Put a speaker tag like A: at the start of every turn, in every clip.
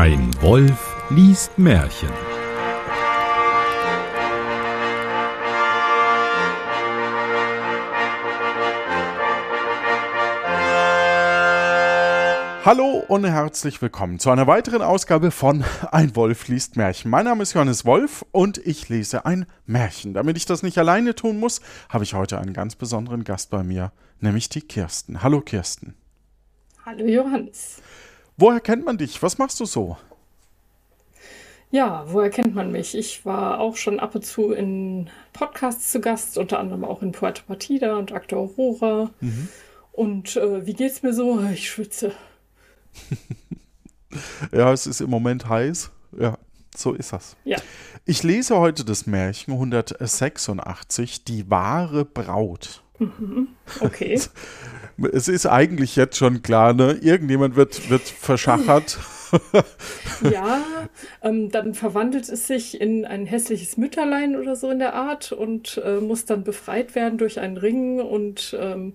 A: Ein Wolf liest Märchen.
B: Hallo und herzlich willkommen zu einer weiteren Ausgabe von Ein Wolf liest Märchen. Mein Name ist Johannes Wolf und ich lese ein Märchen. Damit ich das nicht alleine tun muss, habe ich heute einen ganz besonderen Gast bei mir, nämlich die Kirsten. Hallo Kirsten.
C: Hallo Johannes.
B: Woher kennt man dich? Was machst du so?
C: Ja, woher kennt man mich? Ich war auch schon ab und zu in Podcasts zu Gast, unter anderem auch in Puerto Partida und Akte Aurora. Mhm. Und äh, wie geht's mir so? Ich schwitze.
B: ja, es ist im Moment heiß. Ja, so ist das.
C: Ja.
B: Ich lese heute das Märchen 186, Die wahre Braut.
C: Mhm. Okay.
B: Es ist eigentlich jetzt schon klar, ne? Irgendjemand wird, wird verschachert.
C: ja, ähm, dann verwandelt es sich in ein hässliches Mütterlein oder so in der Art und äh, muss dann befreit werden durch einen Ring und ähm,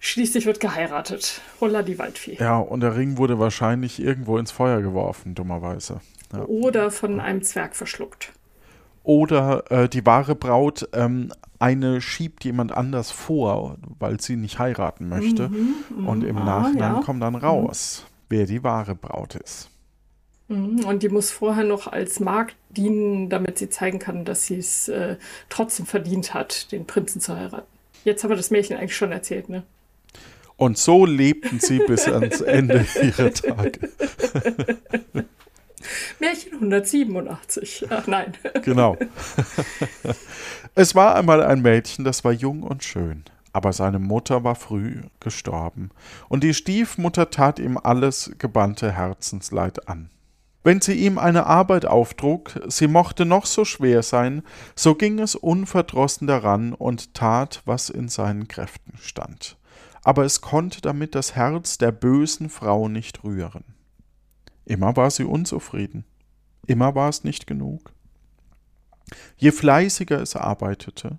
C: schließlich wird geheiratet. Holla die Waldfee.
B: Ja, und der Ring wurde wahrscheinlich irgendwo ins Feuer geworfen, dummerweise. Ja.
C: Oder von einem Zwerg verschluckt.
B: Oder äh, die wahre Braut, ähm, eine schiebt jemand anders vor, weil sie nicht heiraten möchte. Mhm, mhm. und im ah, Nachhinein ja. kommt dann raus. Mhm wer die wahre Braut ist.
C: Mhm, und die muss vorher noch als Magd dienen, damit sie zeigen kann, dass sie es äh, trotzdem verdient hat, den Prinzen zu heiraten. Jetzt haben wir das Märchen eigentlich schon erzählt, ne?
B: Und so lebten sie bis ans Ende ihrer Tage.
C: Märchen 187. Ach nein.
B: Genau. Es war einmal ein Mädchen, das war jung und schön aber seine Mutter war früh gestorben, und die Stiefmutter tat ihm alles gebannte Herzensleid an. Wenn sie ihm eine Arbeit auftrug, sie mochte noch so schwer sein, so ging es unverdrossen daran und tat, was in seinen Kräften stand. Aber es konnte damit das Herz der bösen Frau nicht rühren. Immer war sie unzufrieden, immer war es nicht genug. Je fleißiger es arbeitete,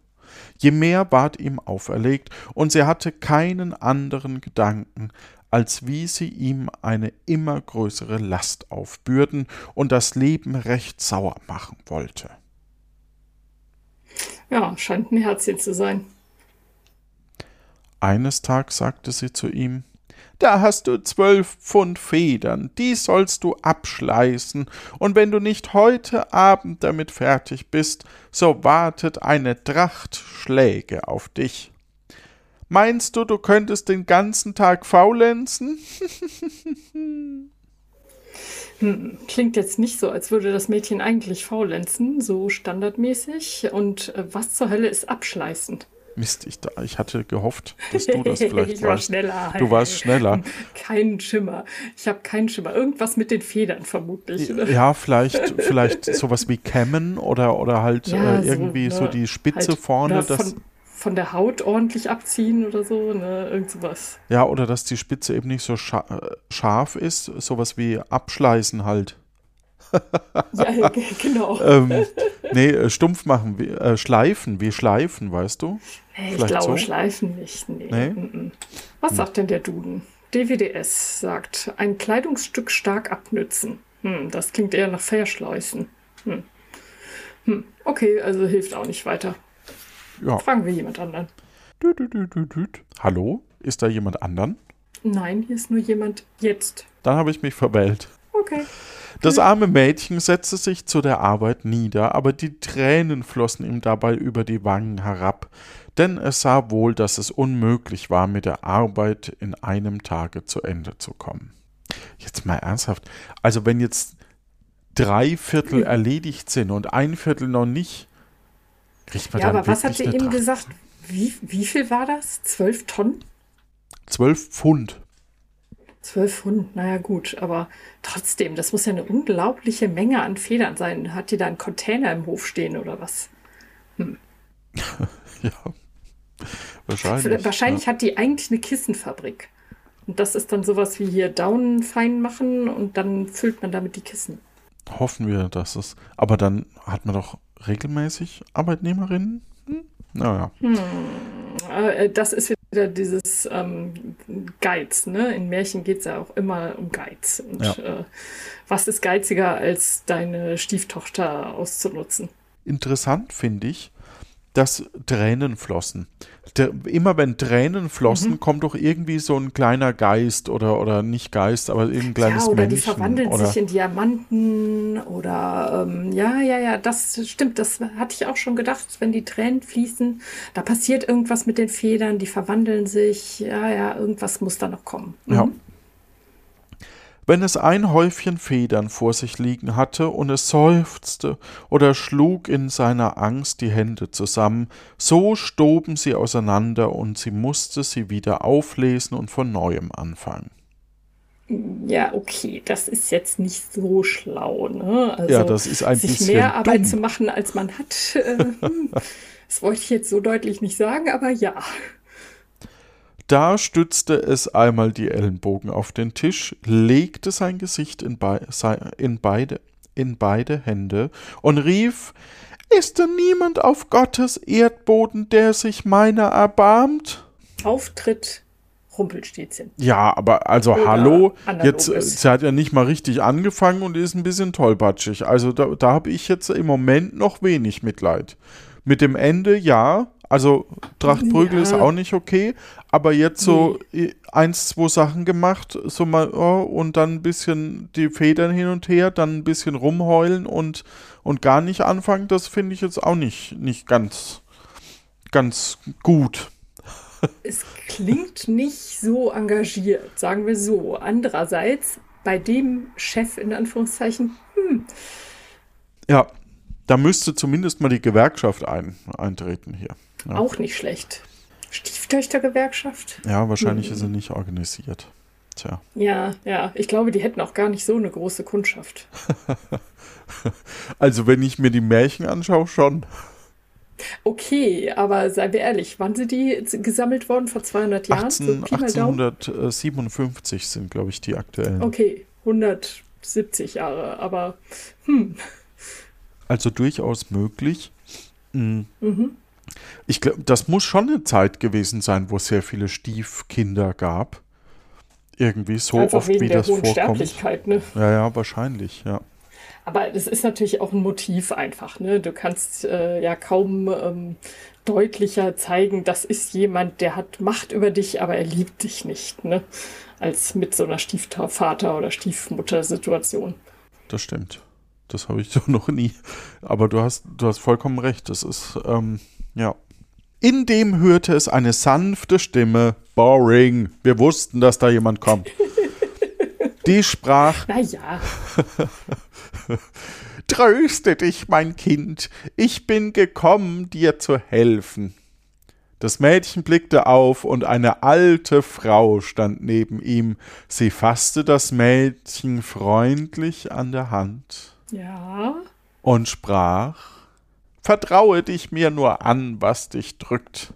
B: je mehr ward ihm auferlegt, und sie hatte keinen anderen Gedanken, als wie sie ihm eine immer größere Last aufbürden und das Leben recht sauer machen wollte.
C: Ja, scheint ein Herzchen zu sein.
B: Eines Tages sagte sie zu ihm da hast du zwölf Pfund Federn, die sollst du abschleißen, und wenn du nicht heute Abend damit fertig bist, so wartet eine Tracht Schläge auf dich. Meinst du, du könntest den ganzen Tag faulenzen?
C: Klingt jetzt nicht so, als würde das Mädchen eigentlich faulenzen, so standardmäßig. Und äh, was zur Hölle ist abschleißen?
B: Mist, ich, ich hatte gehofft, dass du das vielleicht
C: ich war schneller.
B: Du warst schneller.
C: Kein Schimmer. Ich habe keinen Schimmer. Irgendwas mit den Federn vermutlich.
B: Oder? Ja, vielleicht, vielleicht sowas wie Kämmen oder, oder halt ja, äh, irgendwie so, ne, so, die Spitze halt, vorne.
C: Von, von, der Haut ordentlich abziehen oder so, ne? Irgend sowas.
B: Ja, oder dass die Spitze eben nicht so scharf ist. Sowas wie abschleißen halt
C: ja, genau.
B: ähm, nee, äh, stumpf machen, wie, äh, schleifen, wie schleifen, weißt du?
C: Nee, ich glaube, so? schleifen nicht. Nee. nee? Mm -mm. Was hm. sagt denn der Duden? DWDS sagt, ein Kleidungsstück stark abnützen. Hm, das klingt eher nach Verschleußen. Hm. Hm. Okay, also hilft auch nicht weiter. Ja. Fragen wir jemand anderen.
B: Du, du, du, Hallo? Ist da jemand anderen?
C: Nein, hier ist nur jemand jetzt.
B: Dann habe ich mich verwählt.
C: Okay.
B: Das arme Mädchen setzte sich zu der Arbeit nieder, aber die Tränen flossen ihm dabei über die Wangen herab, denn es sah wohl, dass es unmöglich war, mit der Arbeit in einem Tage zu Ende zu kommen. Jetzt mal ernsthaft, also wenn jetzt drei Viertel erledigt sind und ein Viertel noch nicht,
C: kriegt man ja, dann aber was hat sie eben gesagt? Wie, wie viel war das? Zwölf Tonnen?
B: Zwölf Pfund.
C: Zwölf Pfund, naja gut, aber trotzdem, das muss ja eine unglaubliche Menge an Federn sein. Hat die da einen Container im Hof stehen oder was?
B: Hm. ja, wahrscheinlich.
C: Wahrscheinlich
B: ja.
C: hat die eigentlich eine Kissenfabrik. Und das ist dann sowas wie hier Daunen fein machen und dann füllt man damit die Kissen.
B: Hoffen wir, dass es. Aber dann hat man doch regelmäßig Arbeitnehmerinnen? Hm? Naja. Hm.
C: Äh, das ist wieder dieses ähm, Geiz. Ne? In Märchen geht es ja auch immer um Geiz. Und ja. äh, was ist geiziger, als deine Stieftochter auszunutzen?
B: Interessant finde ich, dass Tränen flossen. Der, immer wenn Tränen flossen, mhm. kommt doch irgendwie so ein kleiner Geist oder, oder nicht Geist, aber irgendein kleines ja, oder Männchen.
C: Die verwandeln oder sich in Diamanten oder ähm, ja, ja, ja, das stimmt. Das hatte ich auch schon gedacht, wenn die Tränen fließen, da passiert irgendwas mit den Federn, die verwandeln sich. Ja, ja, irgendwas muss da noch kommen.
B: Mhm. Ja. Wenn es ein Häufchen Federn vor sich liegen hatte und es seufzte oder schlug in seiner Angst die Hände zusammen, so stoben sie auseinander und sie musste sie wieder auflesen und von neuem anfangen.
C: Ja, okay, das ist jetzt nicht so schlau, ne?
B: Also, ja, das ist ein
C: sich
B: bisschen
C: mehr Arbeit
B: dumm.
C: zu machen, als man hat. Äh, hm, das wollte ich jetzt so deutlich nicht sagen, aber ja.
B: Da stützte es einmal die Ellenbogen auf den Tisch, legte sein Gesicht in, be in, beide, in beide Hände und rief Ist denn niemand auf Gottes Erdboden, der sich meiner erbarmt?
C: Auftritt Rumpelstilzchen.
B: Ja, aber also Oder hallo, jetzt sie hat ja nicht mal richtig angefangen und ist ein bisschen tollpatschig. Also da, da habe ich jetzt im Moment noch wenig Mitleid. Mit dem Ende ja, also Trachtprügel ja. ist auch nicht okay, aber jetzt so nee. eins, zwei Sachen gemacht, so mal oh, und dann ein bisschen die Federn hin und her, dann ein bisschen rumheulen und, und gar nicht anfangen, das finde ich jetzt auch nicht, nicht ganz, ganz gut.
C: Es klingt nicht so engagiert, sagen wir so. Andererseits, bei dem Chef in Anführungszeichen, hm.
B: Ja, da müsste zumindest mal die Gewerkschaft ein, eintreten hier.
C: Ja. Auch nicht schlecht. Stieftöchtergewerkschaft?
B: Ja, wahrscheinlich hm. ist sie nicht organisiert. Tja.
C: Ja, ja. Ich glaube, die hätten auch gar nicht so eine große Kundschaft.
B: also, wenn ich mir die Märchen anschaue, schon.
C: Okay, aber seien wir ehrlich, wann sind die gesammelt worden? Vor 200 Jahren?
B: 18, so 1857 sind, glaube ich, die aktuellen.
C: Okay, 170 Jahre, aber hm.
B: Also durchaus möglich. Mhm. mhm. Ich glaube, das muss schon eine Zeit gewesen sein, wo es sehr viele Stiefkinder gab. Irgendwie so Einfach oft, wie das vorkommt. Ne? Ja, ja, wahrscheinlich, ja.
C: Aber das ist natürlich auch ein Motiv einfach. Ne? Du kannst äh, ja kaum ähm, deutlicher zeigen, das ist jemand, der hat Macht über dich, aber er liebt dich nicht, ne? als mit so einer Stiefvater- oder Stiefmutter-Situation.
B: Das stimmt. Das habe ich so noch nie. Aber du hast, du hast vollkommen recht. Das ist, ähm, ja. In dem hörte es eine sanfte Stimme. Boring. Wir wussten, dass da jemand kommt. Die sprach.
C: Na ja.
B: Tröste dich, mein Kind. Ich bin gekommen, dir zu helfen. Das Mädchen blickte auf, und eine alte Frau stand neben ihm. Sie fasste das Mädchen freundlich an der Hand.
C: Ja.
B: Und sprach Vertraue dich mir nur an, was dich drückt.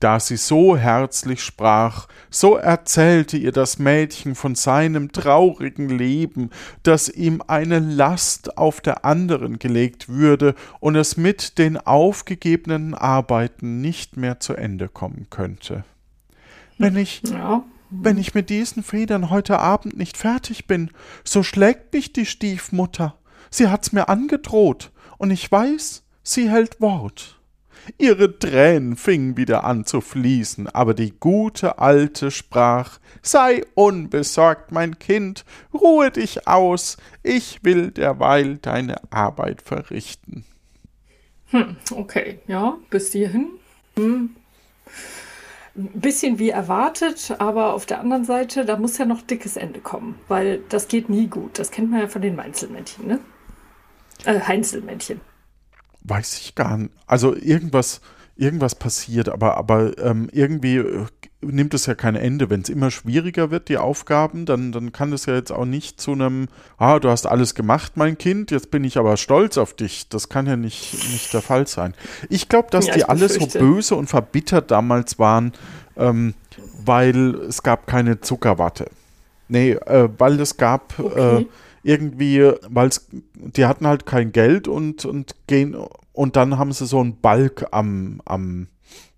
B: Da sie so herzlich sprach, so erzählte ihr das Mädchen von seinem traurigen Leben, dass ihm eine Last auf der anderen gelegt würde und es mit den aufgegebenen Arbeiten nicht mehr zu Ende kommen könnte. Wenn ich, ja. wenn ich mit diesen Federn heute Abend nicht fertig bin, so schlägt mich die Stiefmutter. Sie hat's mir angedroht, und ich weiß, sie hält Wort. Ihre Tränen fingen wieder an zu fließen, aber die gute Alte sprach Sei unbesorgt, mein Kind, ruhe dich aus, ich will derweil deine Arbeit verrichten.
C: Hm, okay, ja, bis hierhin. Hm. Ein bisschen wie erwartet, aber auf der anderen Seite, da muss ja noch dickes Ende kommen, weil das geht nie gut. Das kennt man ja von den Meinzelmännchen, ne? Äh, Heinzelmännchen.
B: Weiß ich gar nicht. Also irgendwas, irgendwas passiert, aber, aber ähm, irgendwie äh, nimmt es ja kein Ende. Wenn es immer schwieriger wird, die Aufgaben, dann, dann kann es ja jetzt auch nicht zu einem, ah, du hast alles gemacht, mein Kind, jetzt bin ich aber stolz auf dich. Das kann ja nicht, nicht der Fall sein. Ich glaube, dass ja, die alle so böse und verbittert damals waren, ähm, weil es gab keine Zuckerwatte. Nee, äh, weil es gab okay. äh, irgendwie, weil die hatten halt kein Geld und, und gehen und dann haben sie so einen Balk am, am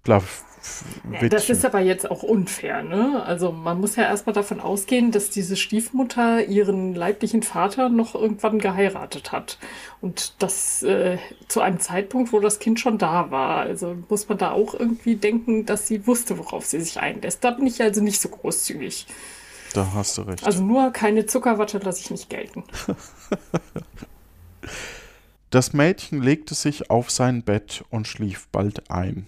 C: ja, das ist aber jetzt auch unfair, ne? Also man muss ja erstmal davon ausgehen, dass diese Stiefmutter ihren leiblichen Vater noch irgendwann geheiratet hat. Und das äh, zu einem Zeitpunkt, wo das Kind schon da war. Also muss man da auch irgendwie denken, dass sie wusste, worauf sie sich einlässt. Da bin ich also nicht so großzügig.
B: Da hast du recht.
C: Also nur keine Zuckerwatte lasse ich nicht gelten.
B: Das Mädchen legte sich auf sein Bett und schlief bald ein.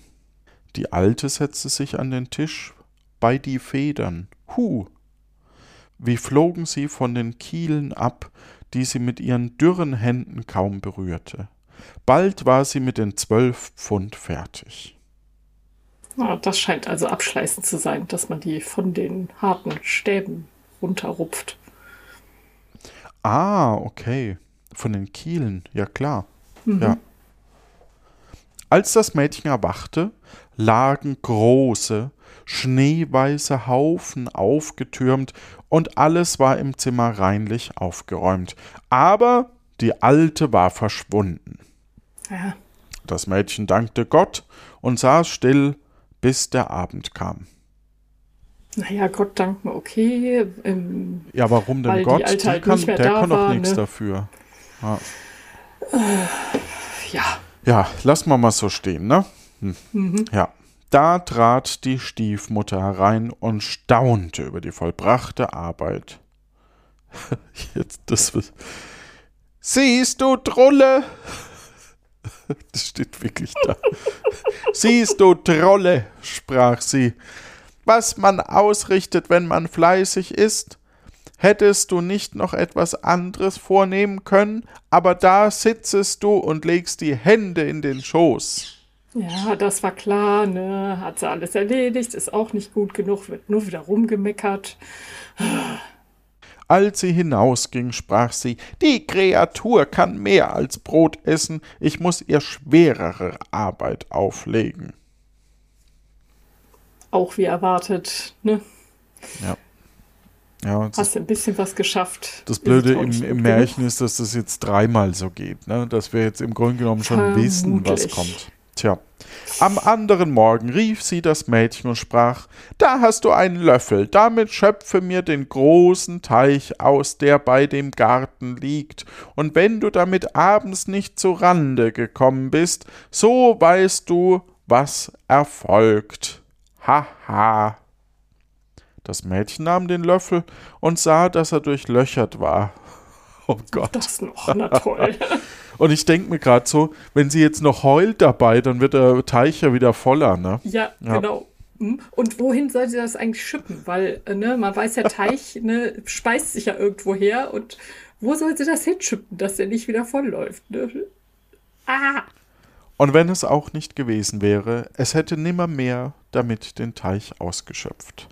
B: Die Alte setzte sich an den Tisch bei die Federn. Hu! Wie flogen sie von den Kielen ab, die sie mit ihren dürren Händen kaum berührte. Bald war sie mit den zwölf Pfund fertig.
C: Oh, das scheint also abschleißend zu sein, dass man die von den harten Stäben runterrupft.
B: Ah, okay. Von den Kielen, ja klar. Mhm. Ja. Als das Mädchen erwachte, lagen große, schneeweiße Haufen aufgetürmt und alles war im Zimmer reinlich aufgeräumt. Aber die Alte war verschwunden. Ja. Das Mädchen dankte Gott und saß still, bis der Abend kam.
C: Naja, Gott danken, okay.
B: Ähm, ja, warum denn Gott? Die, die halt kann, der kann doch nichts ne? dafür. Ja.
C: Äh, ja.
B: Ja, lass mal mal so stehen, ne? Hm. Mhm. Ja. Da trat die Stiefmutter herein und staunte über die vollbrachte Arbeit. Jetzt das. Siehst du, Trolle? Das steht wirklich da. Siehst du, Trolle, sprach sie, was man ausrichtet, wenn man fleißig ist? Hättest du nicht noch etwas anderes vornehmen können, aber da sitzest du und legst die Hände in den Schoß.
C: Ja, das war klar, ne? Hat sie alles erledigt, ist auch nicht gut genug, wird nur wieder rumgemeckert.
B: Als sie hinausging, sprach sie, die Kreatur kann mehr als Brot essen, ich muss ihr schwerere Arbeit auflegen.
C: Auch wie erwartet, ne?
B: Ja.
C: Ja, Hast du ein bisschen was geschafft.
B: Das Blöde im, im Märchen ist, dass das jetzt dreimal so geht, ne? dass wir jetzt im Grunde genommen schon Vermutlich. wissen, was kommt. Tja. Am anderen Morgen rief sie das Mädchen und sprach: Da hast du einen Löffel, damit schöpfe mir den großen Teich aus, der bei dem Garten liegt, und wenn du damit abends nicht zu Rande gekommen bist, so weißt du, was erfolgt. Haha. Ha. Das Mädchen nahm den Löffel und sah, dass er durchlöchert war. Oh Gott.
C: Das noch, na toll.
B: und ich denke mir gerade so, wenn sie jetzt noch heult dabei, dann wird der Teich ja wieder voller, ne?
C: Ja, ja. genau. Hm? Und wohin soll sie das eigentlich schippen? Weil, äh, ne, man weiß, der Teich ne, speist sich ja irgendwo her und wo soll sie das hinschippen, dass der nicht wieder vollläuft? Ne?
B: Ah! Und wenn es auch nicht gewesen wäre, es hätte nimmermehr damit den Teich ausgeschöpft.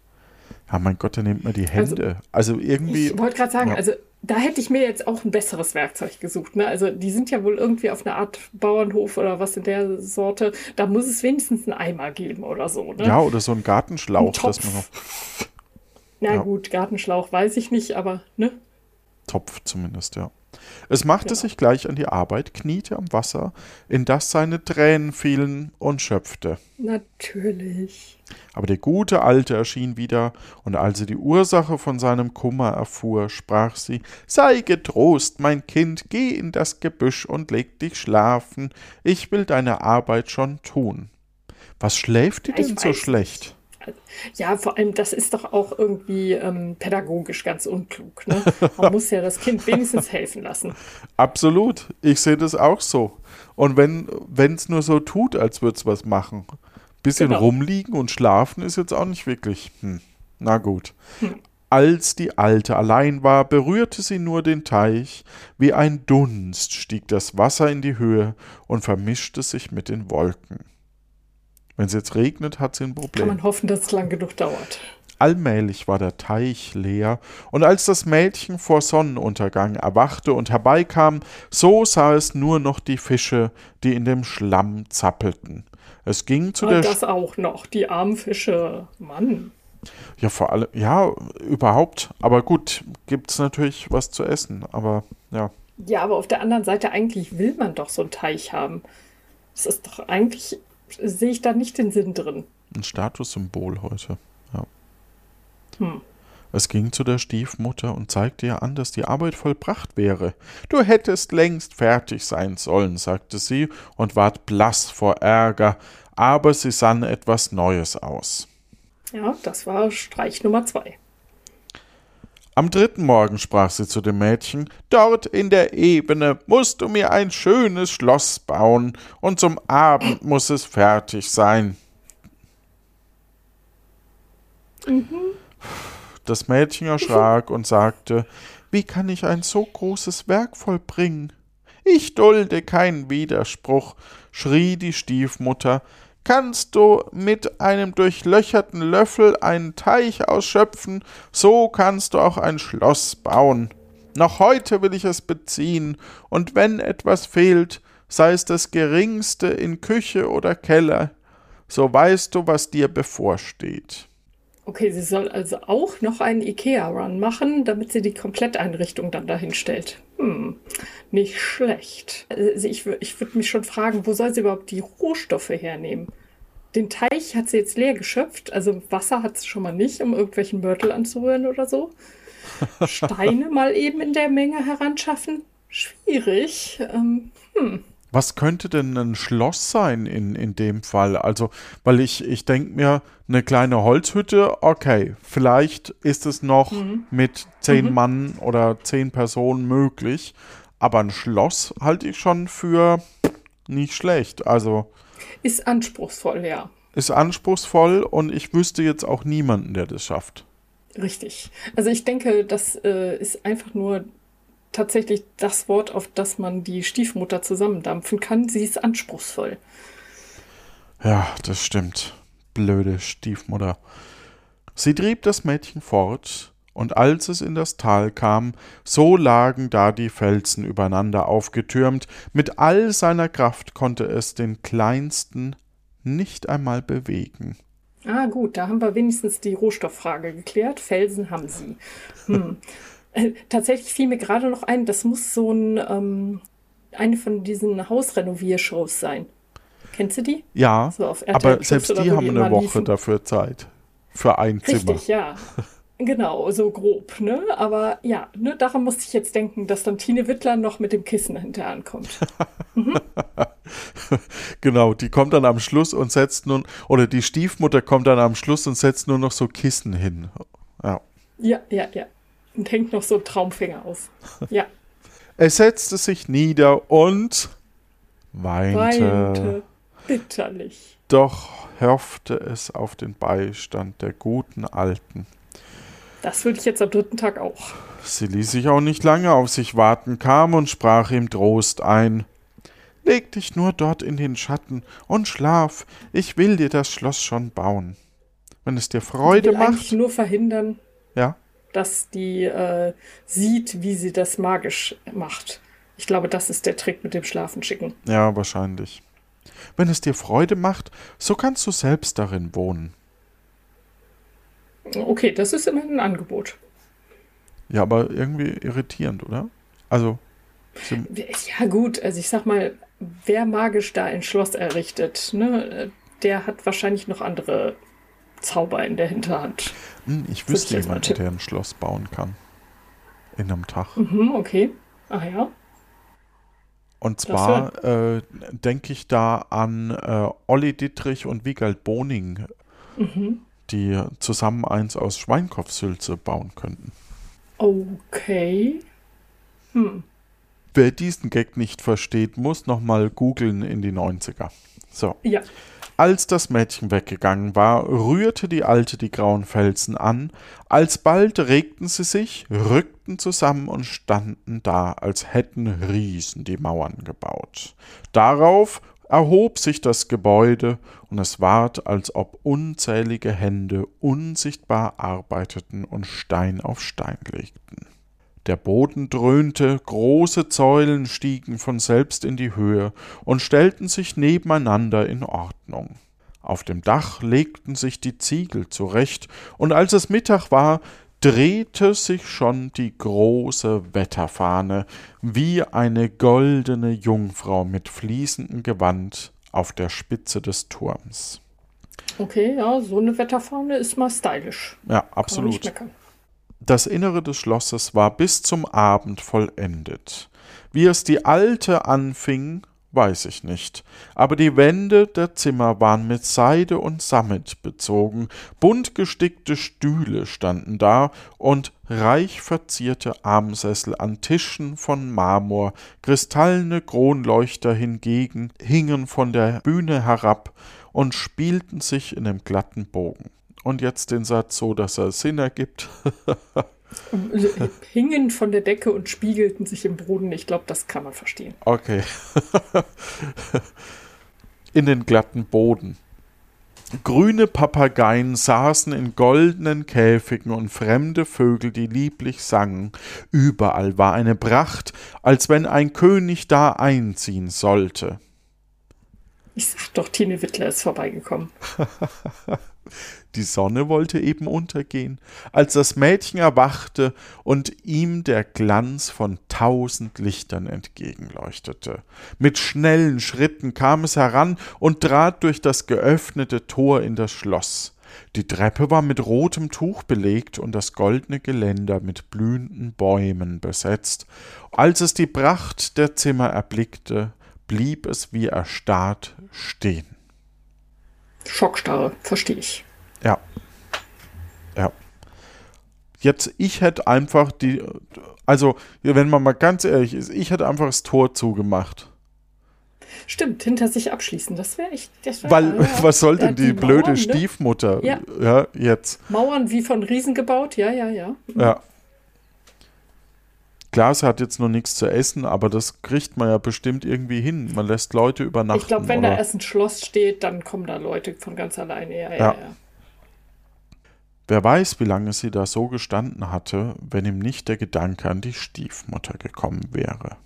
B: Ja, mein Gott, da nimmt man die also, Hände. Also, also irgendwie.
C: Ich wollte gerade sagen, ja. also da hätte ich mir jetzt auch ein besseres Werkzeug gesucht. Ne? Also die sind ja wohl irgendwie auf einer Art Bauernhof oder was in der Sorte. Da muss es wenigstens einen Eimer geben oder so. Ne?
B: Ja, oder so ein Gartenschlauch, ein dass man noch.
C: Na ja. gut, Gartenschlauch weiß ich nicht, aber ne?
B: Topf zumindest, ja. Es machte ja. sich gleich an die Arbeit, kniete am Wasser, in das seine Tränen fielen und schöpfte.
C: Natürlich.
B: Aber der gute Alte erschien wieder, und als sie die Ursache von seinem Kummer erfuhr, sprach sie Sei getrost, mein Kind, geh in das Gebüsch und leg dich schlafen, ich will deine Arbeit schon tun. Was schläft dir denn so schlecht?
C: Ja, vor allem, das ist doch auch irgendwie ähm, pädagogisch ganz unklug. Ne? Man muss ja das Kind wenigstens helfen lassen.
B: Absolut. Ich sehe das auch so. Und wenn es nur so tut, als würde es was machen. Bisschen genau. rumliegen und schlafen ist jetzt auch nicht wirklich. Hm. Na gut. Hm. Als die Alte allein war, berührte sie nur den Teich, wie ein Dunst stieg das Wasser in die Höhe und vermischte sich mit den Wolken. Wenn es jetzt regnet, hat sie ein Problem.
C: Kann man hoffen, dass es lang genug dauert.
B: Allmählich war der Teich leer, und als das Mädchen vor Sonnenuntergang erwachte und herbeikam, so sah es nur noch die Fische, die in dem Schlamm zappelten. Es ging zu und der.
C: Das auch noch, die armen Fische. Mann.
B: Ja, vor allem, ja, überhaupt. Aber gut, gibt es natürlich was zu essen, aber ja.
C: Ja, aber auf der anderen Seite, eigentlich will man doch so einen Teich haben. Es ist doch eigentlich sehe ich da nicht den Sinn drin.
B: Ein Statussymbol heute. Ja.
C: Hm.
B: Es ging zu der Stiefmutter und zeigte ihr an, dass die Arbeit vollbracht wäre. Du hättest längst fertig sein sollen, sagte sie und ward blass vor Ärger, aber sie sann etwas Neues aus.
C: Ja, das war Streich Nummer zwei.
B: Am dritten Morgen sprach sie zu dem Mädchen, Dort in der Ebene musst du mir ein schönes Schloss bauen, und zum Abend muss es fertig sein.
C: Mhm.
B: Das Mädchen erschrak und sagte, Wie kann ich ein so großes Werk vollbringen? Ich dulde keinen Widerspruch, schrie die Stiefmutter, kannst du mit einem durchlöcherten Löffel einen Teich ausschöpfen, so kannst du auch ein Schloss bauen. Noch heute will ich es beziehen, und wenn etwas fehlt, sei es das geringste in Küche oder Keller, so weißt du, was dir bevorsteht.
C: Okay, sie soll also auch noch einen IKEA-Run machen, damit sie die Kompletteinrichtung dann dahin stellt. Hm, nicht schlecht. Also ich, ich würde mich schon fragen, wo soll sie überhaupt die Rohstoffe hernehmen? Den Teich hat sie jetzt leer geschöpft, also Wasser hat sie schon mal nicht, um irgendwelchen Mörtel anzurühren oder so. Steine mal eben in der Menge heranschaffen, schwierig. Ähm, hm.
B: Was könnte denn ein Schloss sein in, in dem Fall? Also, weil ich, ich denke mir, eine kleine Holzhütte, okay, vielleicht ist es noch mhm. mit zehn mhm. Mann oder zehn Personen möglich, aber ein Schloss halte ich schon für nicht schlecht. Also.
C: Ist anspruchsvoll, ja.
B: Ist anspruchsvoll und ich wüsste jetzt auch niemanden, der das schafft.
C: Richtig. Also ich denke, das äh, ist einfach nur tatsächlich das Wort, auf das man die Stiefmutter zusammendampfen kann. Sie ist anspruchsvoll.
B: Ja, das stimmt. Blöde Stiefmutter. Sie trieb das Mädchen fort, und als es in das Tal kam, so lagen da die Felsen übereinander aufgetürmt, mit all seiner Kraft konnte es den kleinsten nicht einmal bewegen.
C: Ah, gut, da haben wir wenigstens die Rohstofffrage geklärt. Felsen haben sie. Hm. Tatsächlich fiel mir gerade noch ein, das muss so ein, ähm, eine von diesen Hausrenoviershows sein. Kennst du die?
B: Ja, so aber selbst die haben eine Woche liefen. dafür Zeit. Für ein
C: Richtig,
B: Zimmer.
C: Richtig, ja. Genau, so grob, ne? Aber ja, ne, daran musste ich jetzt denken, dass dann Tine Wittler noch mit dem Kissen hinterher ankommt.
B: Mhm. genau, die kommt dann am Schluss und setzt nun, oder die Stiefmutter kommt dann am Schluss und setzt nur noch so Kissen hin.
C: Ja. Ja, ja, ja und hängt noch so ein Traumfinger auf. Ja.
B: Er setzte sich nieder und weinte. weinte
C: bitterlich.
B: Doch hoffte es auf den Beistand der guten Alten.
C: Das würde ich jetzt am dritten Tag auch.
B: Sie ließ sich auch nicht lange auf sich warten, kam und sprach ihm Trost ein. Leg dich nur dort in den Schatten und schlaf, ich will dir das Schloss schon bauen. Wenn es dir Freude ich will macht.
C: nur verhindern.
B: Ja
C: dass die äh, sieht, wie sie das magisch macht. Ich glaube, das ist der Trick mit dem Schlafen schicken.
B: Ja, wahrscheinlich. Wenn es dir Freude macht, so kannst du selbst darin wohnen.
C: Okay, das ist immerhin ein Angebot.
B: Ja, aber irgendwie irritierend, oder? Also.
C: Ja, gut, also ich sag mal, wer magisch da ein Schloss errichtet, ne, der hat wahrscheinlich noch andere Zauber in der Hinterhand.
B: Hm, ich wüsste jemanden, der ein Schloss bauen kann. In einem Tag.
C: Mhm, okay. Ah ja.
B: Und zwar äh, denke ich da an äh, Olli Dittrich und Wiegald Boning, mhm. die zusammen eins aus Schweinkopfsülze bauen könnten.
C: Okay. Hm.
B: Wer diesen Gag nicht versteht, muss nochmal googeln in die 90er. So.
C: Ja.
B: Als das Mädchen weggegangen war, rührte die Alte die grauen Felsen an, alsbald regten sie sich, rückten zusammen und standen da, als hätten Riesen die Mauern gebaut. Darauf erhob sich das Gebäude, und es ward, als ob unzählige Hände unsichtbar arbeiteten und Stein auf Stein legten. Der Boden dröhnte, große Säulen stiegen von selbst in die Höhe und stellten sich nebeneinander in Ordnung. Auf dem Dach legten sich die Ziegel zurecht, und als es Mittag war, drehte sich schon die große Wetterfahne wie eine goldene Jungfrau mit fließendem Gewand auf der Spitze des Turms.
C: Okay, ja, so eine Wetterfahne ist mal stylisch.
B: Ja, absolut. Das Innere des Schlosses war bis zum Abend vollendet. Wie es die Alte anfing, weiß ich nicht, aber die Wände der Zimmer waren mit Seide und Sammet bezogen, bunt gestickte Stühle standen da und reich verzierte Armsessel an Tischen von Marmor, kristallene Kronleuchter hingegen hingen von der Bühne herab und spielten sich in dem glatten Bogen. Und jetzt den Satz so, dass er Sinn ergibt.
C: hingen von der Decke und spiegelten sich im Boden. Ich glaube, das kann man verstehen.
B: Okay. in den glatten Boden. Grüne Papageien saßen in goldenen Käfigen und fremde Vögel, die lieblich sangen. Überall war eine Pracht, als wenn ein König da einziehen sollte.
C: Ich sag doch, Tine Wittler ist vorbeigekommen.
B: Die Sonne wollte eben untergehen, als das Mädchen erwachte und ihm der Glanz von tausend Lichtern entgegenleuchtete. Mit schnellen Schritten kam es heran und trat durch das geöffnete Tor in das Schloss. Die Treppe war mit rotem Tuch belegt und das goldne Geländer mit blühenden Bäumen besetzt. Als es die Pracht der Zimmer erblickte, blieb es wie erstarrt stehen.
C: Schockstarre, verstehe ich.
B: Ja. Ja. Jetzt, ich hätte einfach die, also, wenn man mal ganz ehrlich ist, ich hätte einfach das Tor zugemacht.
C: Stimmt, hinter sich abschließen, das wäre echt. Das
B: wär, Weil, ja, was soll denn die, die blöde Mauern, ne? Stiefmutter ja. ja. jetzt?
C: Mauern wie von Riesen gebaut, ja, ja, ja.
B: Ja. Klar, sie hat jetzt noch nichts zu essen, aber das kriegt man ja bestimmt irgendwie hin. Man lässt Leute übernachten. Ich
C: glaube, wenn oder? da erst ein Schloss steht, dann kommen da Leute von ganz alleine. Ja, ja, ja. ja.
B: Wer weiß, wie lange sie da so gestanden hatte, wenn ihm nicht der Gedanke an die Stiefmutter gekommen wäre.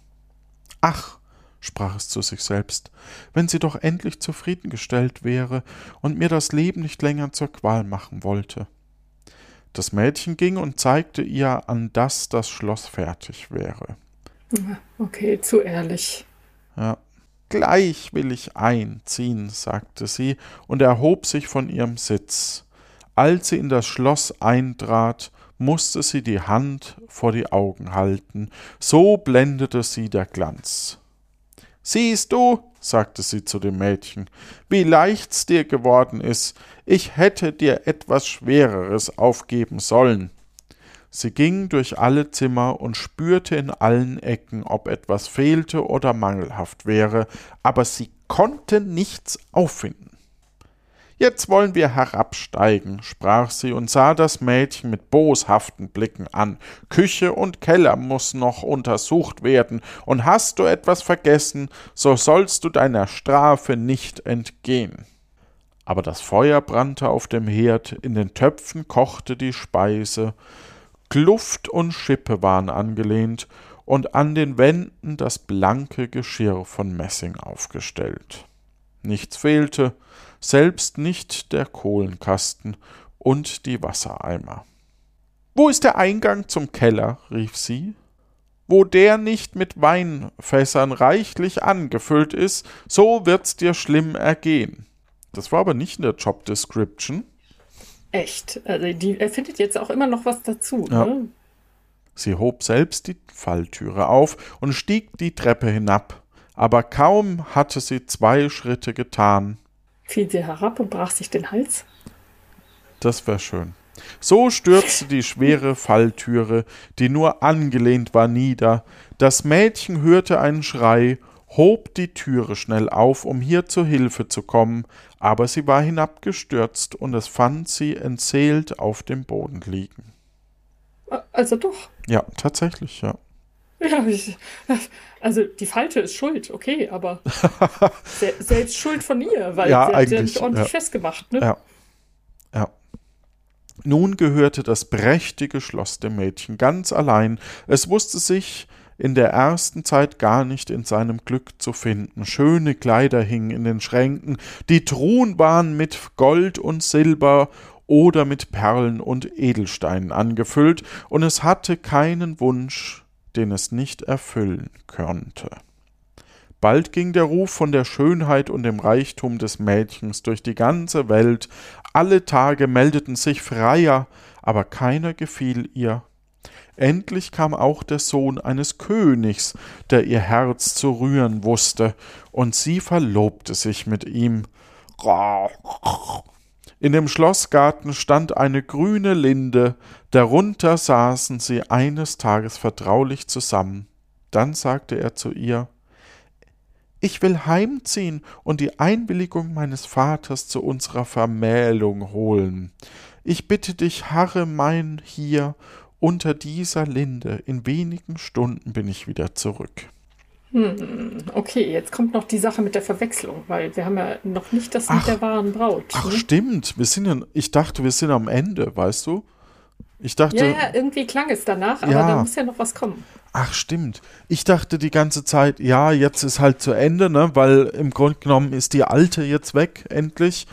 B: Ach, sprach es zu sich selbst, wenn sie doch endlich zufriedengestellt wäre und mir das Leben nicht länger zur Qual machen wollte. Das Mädchen ging und zeigte ihr, an das das Schloss fertig wäre.
C: Okay, zu ehrlich.
B: Ja. Gleich will ich einziehen, sagte sie und erhob sich von ihrem Sitz. Als sie in das Schloss eintrat, musste sie die Hand vor die Augen halten, so blendete sie der Glanz. Siehst du, sagte sie zu dem Mädchen, wie leicht's dir geworden ist, ich hätte dir etwas Schwereres aufgeben sollen. Sie ging durch alle Zimmer und spürte in allen Ecken, ob etwas fehlte oder mangelhaft wäre, aber sie konnte nichts auffinden. Jetzt wollen wir herabsteigen, sprach sie und sah das Mädchen mit boshaften Blicken an. Küche und Keller muss noch untersucht werden, und hast du etwas vergessen, so sollst du deiner Strafe nicht entgehen. Aber das Feuer brannte auf dem Herd, in den Töpfen kochte die Speise, Kluft und Schippe waren angelehnt, und an den Wänden das blanke Geschirr von Messing aufgestellt. Nichts fehlte, selbst nicht der Kohlenkasten und die Wassereimer. Wo ist der Eingang zum Keller? rief sie. Wo der nicht mit Weinfässern reichlich angefüllt ist, so wird's dir schlimm ergehen. Das war aber nicht in der Job Description.
C: Echt? Also die erfindet jetzt auch immer noch was dazu. Ja. Ne?
B: Sie hob selbst die Falltüre auf und stieg die Treppe hinab, aber kaum hatte sie zwei Schritte getan,
C: fiel sie herab und brach sich den Hals.
B: Das wäre schön. So stürzte die schwere Falltüre, die nur angelehnt war, nieder. Das Mädchen hörte einen Schrei, hob die Türe schnell auf, um hier zu Hilfe zu kommen, aber sie war hinabgestürzt und es fand sie entseelt auf dem Boden liegen.
C: Also doch.
B: Ja, tatsächlich, ja.
C: Ja, ich, also die Falsche ist schuld, okay, aber selbst schuld von ihr, weil
B: ja,
C: sie
B: hat
C: ja ordentlich
B: ja.
C: festgemacht, ne?
B: Ja. Ja. Nun gehörte das prächtige Schloss dem Mädchen ganz allein. Es wusste sich in der ersten Zeit gar nicht in seinem Glück zu finden. Schöne Kleider hingen in den Schränken, die Truhen waren mit Gold und Silber oder mit Perlen und Edelsteinen angefüllt, und es hatte keinen Wunsch, den es nicht erfüllen könnte. Bald ging der Ruf von der Schönheit und dem Reichtum des Mädchens durch die ganze Welt, alle Tage meldeten sich Freier, aber keiner gefiel ihr. Endlich kam auch der Sohn eines Königs, der ihr Herz zu rühren wusste, und sie verlobte sich mit ihm. In dem Schlossgarten stand eine grüne Linde, darunter saßen sie eines Tages vertraulich zusammen. Dann sagte er zu ihr Ich will heimziehen und die Einwilligung meines Vaters zu unserer Vermählung holen. Ich bitte dich, harre mein hier unter dieser Linde. In wenigen Stunden bin ich wieder zurück.
C: Hm, okay, jetzt kommt noch die Sache mit der Verwechslung, weil wir haben ja noch nicht das mit der wahren Braut.
B: Ach, ne? stimmt. Wir sind ja, ich dachte, wir sind am Ende, weißt du? Ich dachte.
C: Ja, ja, irgendwie klang es danach, aber ja. da muss ja noch was kommen.
B: Ach, stimmt. Ich dachte die ganze Zeit, ja, jetzt ist halt zu Ende, ne? Weil im Grunde genommen ist die alte jetzt weg, endlich.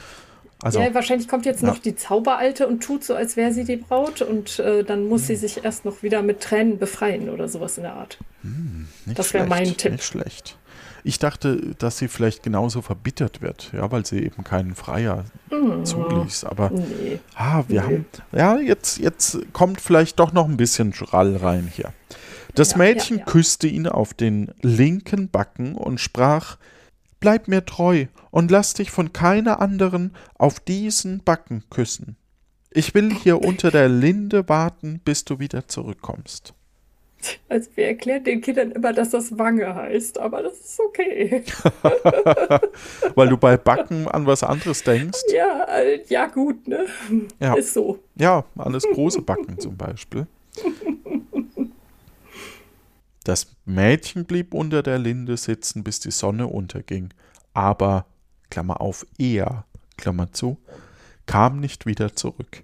C: Also, ja, wahrscheinlich kommt jetzt ja. noch die Zauberalte und tut so, als wäre sie die Braut und äh, dann muss hm. sie sich erst noch wieder mit Tränen befreien oder sowas in der Art. Hm, das wäre mein Tipp.
B: Nicht schlecht. Ich dachte, dass sie vielleicht genauso verbittert wird, ja, weil sie eben keinen Freier hm. zuließ. Aber nee. ah, wir nee. haben, ja, jetzt, jetzt kommt vielleicht doch noch ein bisschen Schrall rein hier. Das ja, Mädchen ja. küsste ihn auf den linken Backen und sprach: Bleib mir treu und lass dich von keiner anderen auf diesen Backen küssen. Ich will hier unter der Linde warten, bis du wieder zurückkommst.
C: Also wir erklären den Kindern immer, dass das Wange heißt, aber das ist okay.
B: Weil du bei Backen an was anderes denkst?
C: Ja, äh, ja gut, ne? Ja. Ist so.
B: Ja, an das große Backen zum Beispiel. Das Mädchen blieb unter der Linde sitzen, bis die Sonne unterging. Aber Klammer auf, er, Klammer zu, kam nicht wieder zurück.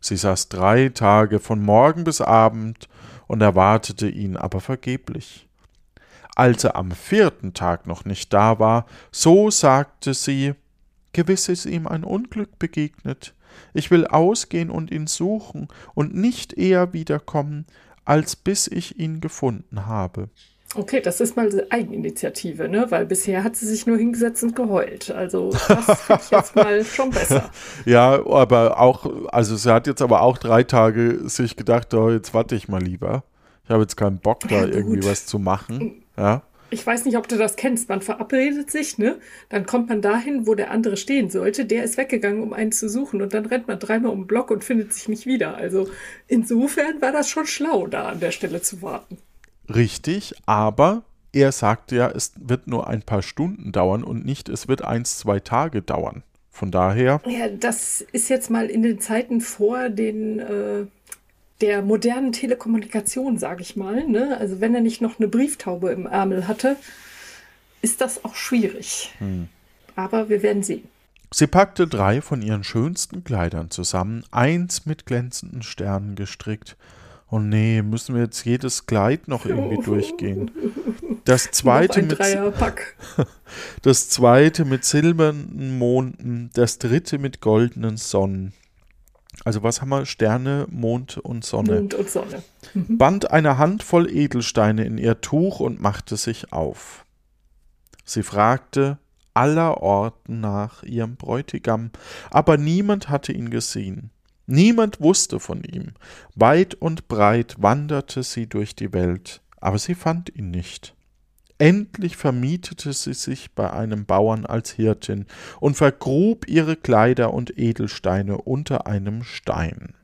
B: Sie saß drei Tage von Morgen bis Abend und erwartete ihn aber vergeblich. Als er am vierten Tag noch nicht da war, so sagte sie Gewiss ist ihm ein Unglück begegnet. Ich will ausgehen und ihn suchen und nicht eher wiederkommen, als bis ich ihn gefunden habe.
C: Okay, das ist mal Eigeninitiative, ne? Weil bisher hat sie sich nur hingesetzt und geheult. Also das finde ich jetzt mal schon besser.
B: Ja, aber auch, also sie hat jetzt aber auch drei Tage sich gedacht, oh, jetzt warte ich mal lieber. Ich habe jetzt keinen Bock, da ja, irgendwie was zu machen. Ja.
C: Ich weiß nicht, ob du das kennst. Man verabredet sich, ne? Dann kommt man dahin, wo der andere stehen sollte. Der ist weggegangen, um einen zu suchen. Und dann rennt man dreimal um den Block und findet sich nicht wieder. Also insofern war das schon schlau, da an der Stelle zu warten.
B: Richtig, aber er sagte ja, es wird nur ein paar Stunden dauern und nicht, es wird eins, zwei Tage dauern. Von daher.
C: Ja, das ist jetzt mal in den Zeiten vor den äh, der modernen Telekommunikation, sage ich mal. Ne? Also wenn er nicht noch eine Brieftaube im Ärmel hatte, ist das auch schwierig. Hm. Aber wir werden sehen.
B: Sie packte drei von ihren schönsten Kleidern zusammen, eins mit glänzenden Sternen gestrickt, oh nee, müssen wir jetzt jedes Kleid noch irgendwie durchgehen. Das zweite mit Das zweite mit silbernen Monden, das dritte mit goldenen Sonnen. Also was haben wir? Sterne, Mond und Sonne.
C: Mond und Sonne.
B: Mhm. Band eine Handvoll Edelsteine in ihr Tuch und machte sich auf. Sie fragte aller Orten nach ihrem Bräutigam, aber niemand hatte ihn gesehen. Niemand wusste von ihm. Weit und breit wanderte sie durch die Welt, aber sie fand ihn nicht. Endlich vermietete sie sich bei einem Bauern als Hirtin und vergrub ihre Kleider und Edelsteine unter einem Stein.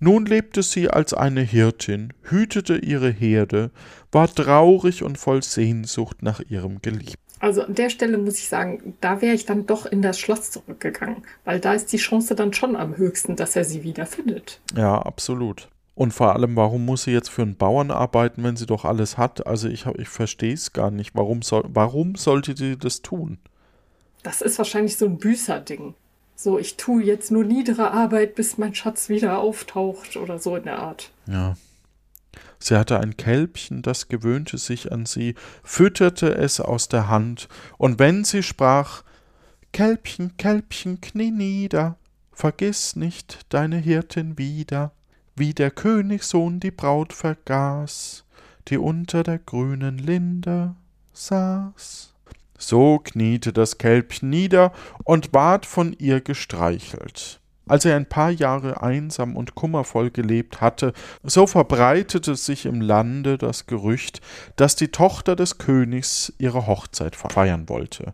B: Nun lebte sie als eine Hirtin, hütete ihre Herde, war traurig und voll Sehnsucht nach ihrem Geliebten.
C: Also an der Stelle muss ich sagen, da wäre ich dann doch in das Schloss zurückgegangen, weil da ist die Chance dann schon am höchsten, dass er sie wiederfindet.
B: Ja, absolut. Und vor allem, warum muss sie jetzt für einen Bauern arbeiten, wenn sie doch alles hat? Also ich, ich verstehe es gar nicht. Warum, soll, warum sollte sie das tun?
C: Das ist wahrscheinlich so ein Büßerding. So, ich tue jetzt nur niedere Arbeit, bis mein Schatz wieder auftaucht oder so in der Art.
B: Ja. Sie hatte ein Kälbchen, das gewöhnte sich an sie, fütterte es aus der Hand, und wenn sie sprach Kälbchen, Kälbchen, knie nieder, vergiss nicht deine Hirtin wieder, wie der Königssohn die Braut vergaß, die unter der grünen Linde saß. So kniete das Kälbchen nieder und ward von ihr gestreichelt. Als er ein paar Jahre einsam und kummervoll gelebt hatte, so verbreitete sich im Lande das Gerücht, dass die Tochter des Königs ihre Hochzeit feiern wollte.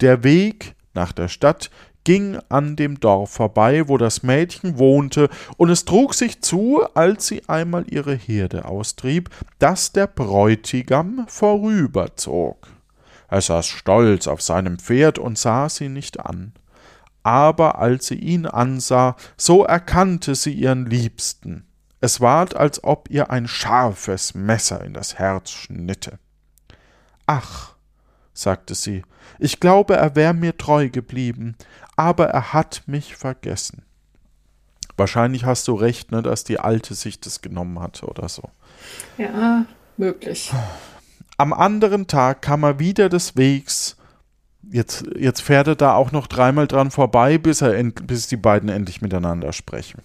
B: Der Weg nach der Stadt ging an dem Dorf vorbei, wo das Mädchen wohnte, und es trug sich zu, als sie einmal ihre Herde austrieb, dass der Bräutigam vorüberzog. Er saß stolz auf seinem Pferd und sah sie nicht an aber als sie ihn ansah, so erkannte sie ihren Liebsten. Es ward, als ob ihr ein scharfes Messer in das Herz schnitte. Ach, sagte sie, ich glaube, er wär mir treu geblieben, aber er hat mich vergessen. Wahrscheinlich hast du recht, ne, dass die Alte sich das genommen hatte oder so.
C: Ja, möglich.
B: Am anderen Tag kam er wieder des Wegs Jetzt, jetzt fährt er da auch noch dreimal dran vorbei, bis, er bis die beiden endlich miteinander sprechen.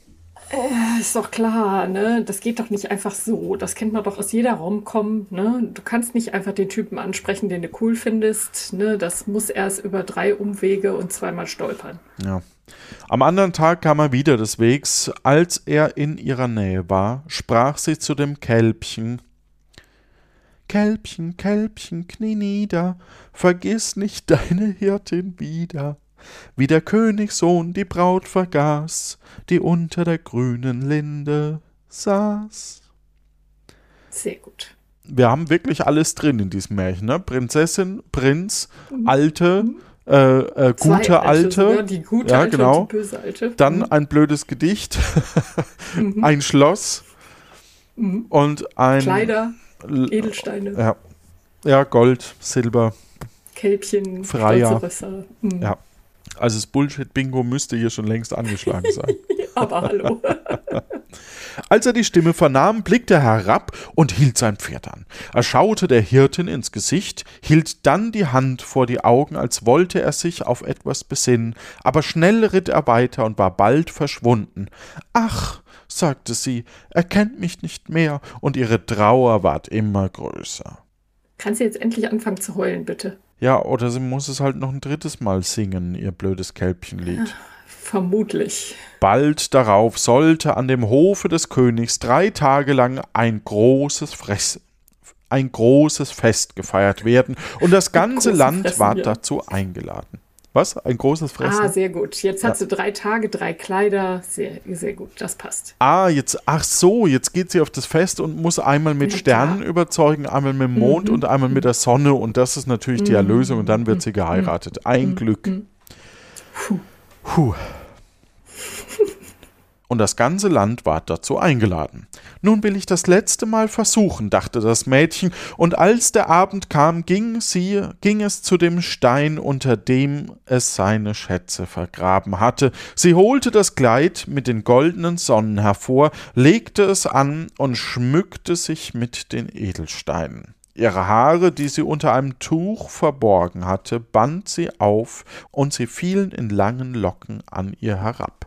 C: Äh, ist doch klar, ne? Das geht doch nicht einfach so. Das kennt man doch aus jeder Raumkom, ne? Du kannst nicht einfach den Typen ansprechen, den du cool findest, ne? Das muss erst über drei Umwege und zweimal stolpern.
B: Ja. Am anderen Tag kam er wieder des Wegs. Als er in ihrer Nähe war, sprach sie zu dem Kälbchen, Kälbchen, Kälbchen, knie nieder, vergiss nicht deine Hirtin wieder. Wie der Königssohn die Braut vergaß, die unter der grünen Linde saß.
C: Sehr gut.
B: Wir haben wirklich alles drin in diesem Märchen, ne? Prinzessin, Prinz, mhm. Alte, mhm. Äh, äh, gute Alte. Sogar,
C: die gute ja, Alte genau. und die böse Alte.
B: Dann mhm. ein blödes Gedicht, mhm. ein Schloss mhm. und ein.
C: Kleider. Edelsteine.
B: Ja. ja, Gold, Silber.
C: Kälbchen,
B: Freier. Mhm. Ja. Also das Bullshit-Bingo müsste hier schon längst angeschlagen sein.
C: Aber hallo.
B: Als er die Stimme vernahm, blickte er herab und hielt sein Pferd an. Er schaute der Hirtin ins Gesicht, hielt dann die Hand vor die Augen, als wollte er sich auf etwas besinnen, aber schnell ritt er weiter und war bald verschwunden. Ach, sagte sie, er kennt mich nicht mehr, und ihre Trauer ward immer größer.
C: Kannst du jetzt endlich anfangen zu heulen, bitte?
B: Ja, oder sie muss es halt noch ein drittes Mal singen, ihr blödes Kälbchenlied.
C: Vermutlich.
B: Bald darauf sollte an dem Hofe des Königs drei Tage lang ein großes Fress ein großes Fest gefeiert werden, und das ganze Land war ja. dazu eingeladen. Was? Ein großes Fressen?
C: Ah, sehr gut. Jetzt hat ja. sie drei Tage, drei Kleider. Sehr, sehr gut. Das passt.
B: Ah, jetzt, ach so, jetzt geht sie auf das Fest und muss einmal mit ja, Sternen klar. überzeugen, einmal mit dem Mond mhm. und einmal mit der Sonne. Und das ist natürlich mhm. die Erlösung. Und dann wird sie geheiratet. Ein mhm. Glück. Puh. Puh und das ganze Land ward dazu eingeladen. Nun will ich das letzte Mal versuchen, dachte das Mädchen, und als der Abend kam, ging sie, ging es zu dem Stein, unter dem es seine Schätze vergraben hatte. Sie holte das Kleid mit den goldenen Sonnen hervor, legte es an und schmückte sich mit den Edelsteinen. Ihre Haare, die sie unter einem Tuch verborgen hatte, band sie auf, und sie fielen in langen Locken an ihr herab.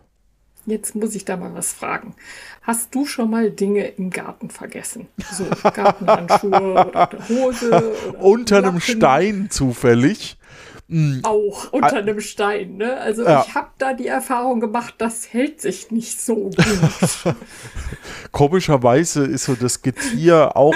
C: Jetzt muss ich da mal was fragen. Hast du schon mal Dinge im Garten vergessen? So Gartenhandschuhe oder Hose? Oder
B: Unter Lappen? einem Stein zufällig.
C: Hm. Auch unter einem Stein, ne? Also ja. ich habe da die Erfahrung gemacht, das hält sich nicht so gut.
B: Komischerweise ist so das Getier auch,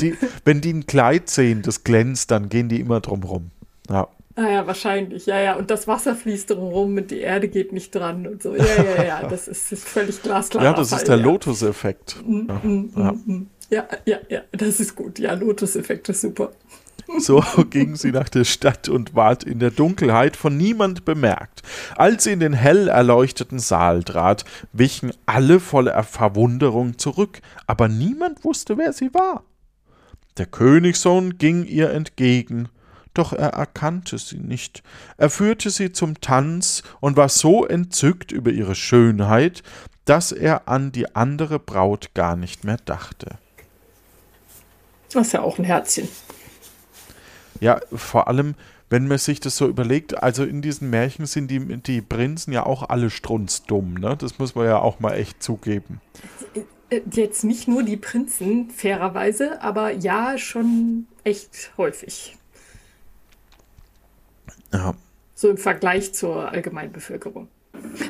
B: die, wenn die ein Kleid sehen, das glänzt, dann gehen die immer drum rum. Ja.
C: Ah ja, wahrscheinlich, ja, ja. Und das Wasser fließt drumherum und die Erde geht nicht dran und so. Ja, ja, ja, das ist, ist völlig glasklar.
B: Ja, das Fall, ist der ja. Lotus-Effekt. Mm,
C: ja. Mm, ja. Mm, ja, ja, ja, das ist gut. Ja, Lotus-Effekt ist super.
B: So ging sie nach der Stadt und ward in der Dunkelheit von niemand bemerkt. Als sie in den hell erleuchteten Saal trat, wichen alle voller Verwunderung zurück, aber niemand wusste, wer sie war. Der Königssohn ging ihr entgegen doch er erkannte sie nicht. Er führte sie zum Tanz und war so entzückt über ihre Schönheit, dass er an die andere Braut gar nicht mehr dachte.
C: Das ist ja auch ein Herzchen.
B: Ja, vor allem, wenn man sich das so überlegt, also in diesen Märchen sind die, die Prinzen ja auch alle strunzdumm, ne? Das muss man ja auch mal echt zugeben.
C: Jetzt nicht nur die Prinzen, fairerweise, aber ja, schon echt häufig.
B: Ja.
C: So im Vergleich zur Allgemeinbevölkerung.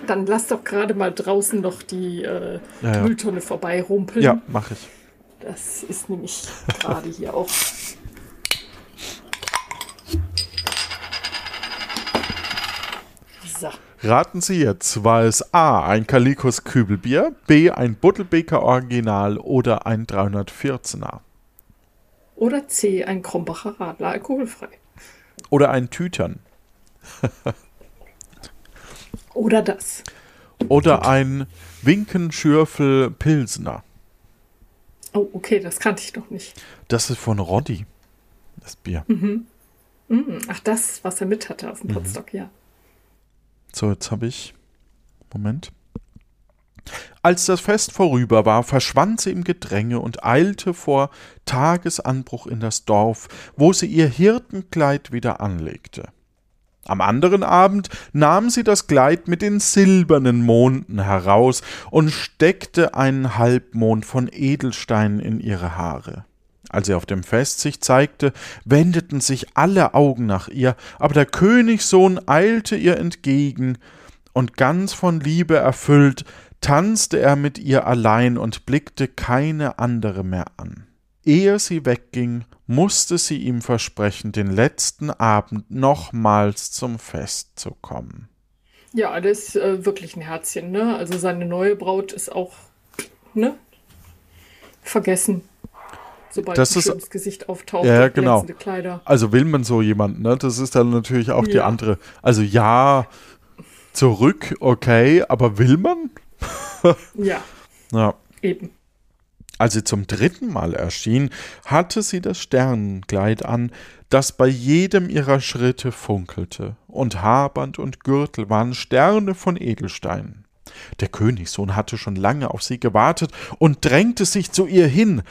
C: Dann lass doch gerade mal draußen noch die äh, ja, ja. Mülltonne vorbeirumpeln.
B: Ja, mache ich.
C: Das ist nämlich gerade hier auch.
B: So. Raten Sie jetzt, war es A, ein Kalikos Kübelbier, B, ein Buttelbeker Original oder ein 314er?
C: Oder C, ein Krombacher Radler, alkoholfrei.
B: Oder ein Tütern.
C: oder das.
B: Oder ein Winkenschürfel Pilsner.
C: Oh, okay, das kannte ich noch nicht.
B: Das ist von Roddy, das Bier.
C: Mhm. Mhm. Ach, das, was er mit hatte auf dem mhm. Potstock, ja.
B: So, jetzt habe ich. Moment. Als das Fest vorüber war, verschwand sie im Gedränge und eilte vor Tagesanbruch in das Dorf, wo sie ihr Hirtenkleid wieder anlegte. Am anderen Abend nahm sie das Kleid mit den silbernen Monden heraus und steckte einen Halbmond von Edelsteinen in ihre Haare. Als sie auf dem Fest sich zeigte, wendeten sich alle Augen nach ihr, aber der Königssohn eilte ihr entgegen, und ganz von Liebe erfüllt, tanzte er mit ihr allein und blickte keine andere mehr an. Ehe sie wegging, musste sie ihm versprechen, den letzten Abend nochmals zum Fest zu kommen.
C: Ja, das ist äh, wirklich ein Herzchen, ne? Also seine neue Braut ist auch, ne? Vergessen. Sobald das ein ist, Gesicht auftaucht,
B: ja, genau. Kleider. Also will man so jemanden, ne? Das ist dann natürlich auch ja. die andere. Also ja, zurück, okay, aber will man?
C: ja.
B: Ja.
C: Eben.
B: Als sie zum dritten Mal erschien, hatte sie das Sternenkleid an, das bei jedem ihrer Schritte funkelte, und Haarband und Gürtel waren Sterne von Edelstein. Der Königssohn hatte schon lange auf sie gewartet und drängte sich zu ihr hin.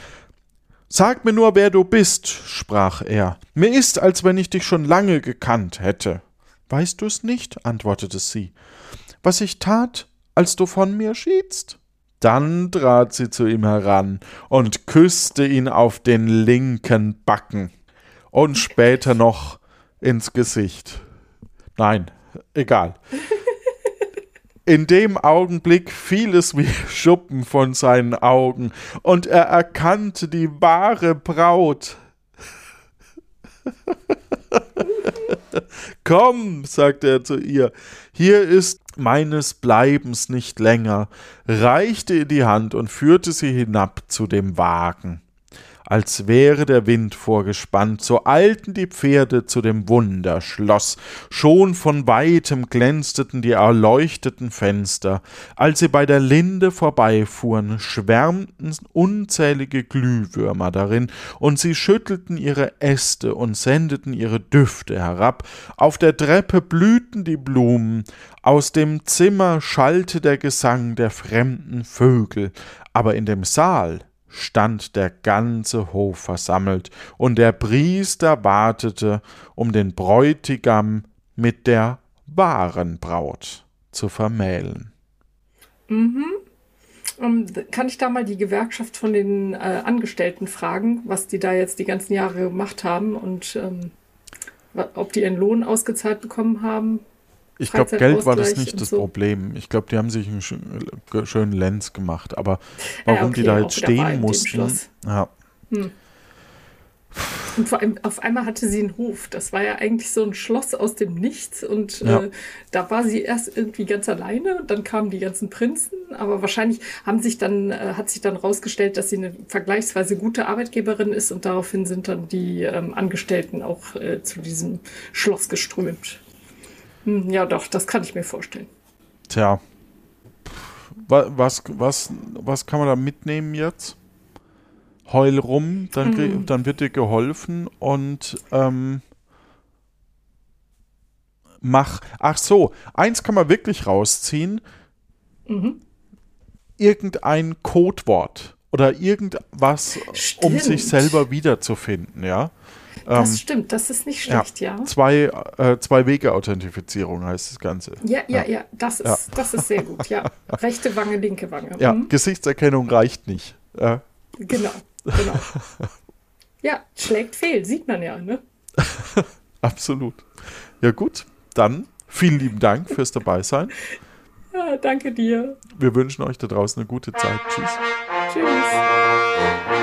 B: Sag mir nur, wer du bist, sprach er. Mir ist, als wenn ich dich schon lange gekannt hätte. Weißt du es nicht? antwortete sie. Was ich tat, als du von mir schiedst? Dann trat sie zu ihm heran und küsste ihn auf den linken Backen und später noch ins Gesicht. Nein, egal. In dem Augenblick fiel es wie Schuppen von seinen Augen, und er erkannte die wahre Braut. Komm, sagte er zu ihr, hier ist meines Bleibens nicht länger, reichte ihr die Hand und führte sie hinab zu dem Wagen als wäre der Wind vorgespannt, so eilten die Pferde zu dem Wunderschloss, schon von weitem glänzten die erleuchteten Fenster, als sie bei der Linde vorbeifuhren, schwärmten unzählige Glühwürmer darin, und sie schüttelten ihre Äste und sendeten ihre Düfte herab, auf der Treppe blühten die Blumen, aus dem Zimmer schallte der Gesang der fremden Vögel, aber in dem Saal stand der ganze Hof versammelt, und der Priester wartete, um den Bräutigam mit der wahren Braut zu vermählen.
C: Mhm. Um, ähm, kann ich da mal die Gewerkschaft von den äh, Angestellten fragen, was die da jetzt die ganzen Jahre gemacht haben und ähm, ob die ihren Lohn ausgezahlt bekommen haben?
B: Ich glaube, Geld war das nicht das so. Problem. Ich glaube, die haben sich einen schönen Lenz gemacht. Aber warum ja, okay, die da jetzt stehen mussten. Ja. Hm.
C: Und vor allem, auf einmal hatte sie einen Hof. Das war ja eigentlich so ein Schloss aus dem Nichts. Und ja. äh, da war sie erst irgendwie ganz alleine. Und dann kamen die ganzen Prinzen. Aber wahrscheinlich haben sich dann, äh, hat sich dann rausgestellt, dass sie eine vergleichsweise gute Arbeitgeberin ist. Und daraufhin sind dann die ähm, Angestellten auch äh, zu diesem Schloss geströmt. Hm, ja, doch, das kann ich mir vorstellen.
B: Tja. Was, was, was kann man da mitnehmen jetzt? Heul rum, dann, mhm. dann wird dir geholfen und ähm, mach. Ach so, eins kann man wirklich rausziehen. Mhm. Irgendein Codewort oder irgendwas, Stimmt. um sich selber wiederzufinden, ja.
C: Das ähm, stimmt, das ist nicht schlecht, ja.
B: ja. Zwei, äh, zwei Wege-Authentifizierung heißt das Ganze.
C: Ja, ja, ja, ja. Das, ist, ja. das ist sehr gut, ja. Rechte Wange, linke Wange.
B: Ja, mhm. Gesichtserkennung reicht nicht.
C: Genau, genau. ja, schlägt fehl, sieht man ja, ne?
B: Absolut. Ja, gut, dann vielen lieben Dank fürs Dabeisein.
C: Ja, danke dir.
B: Wir wünschen euch da draußen eine gute Zeit. Tschüss.
C: Tschüss.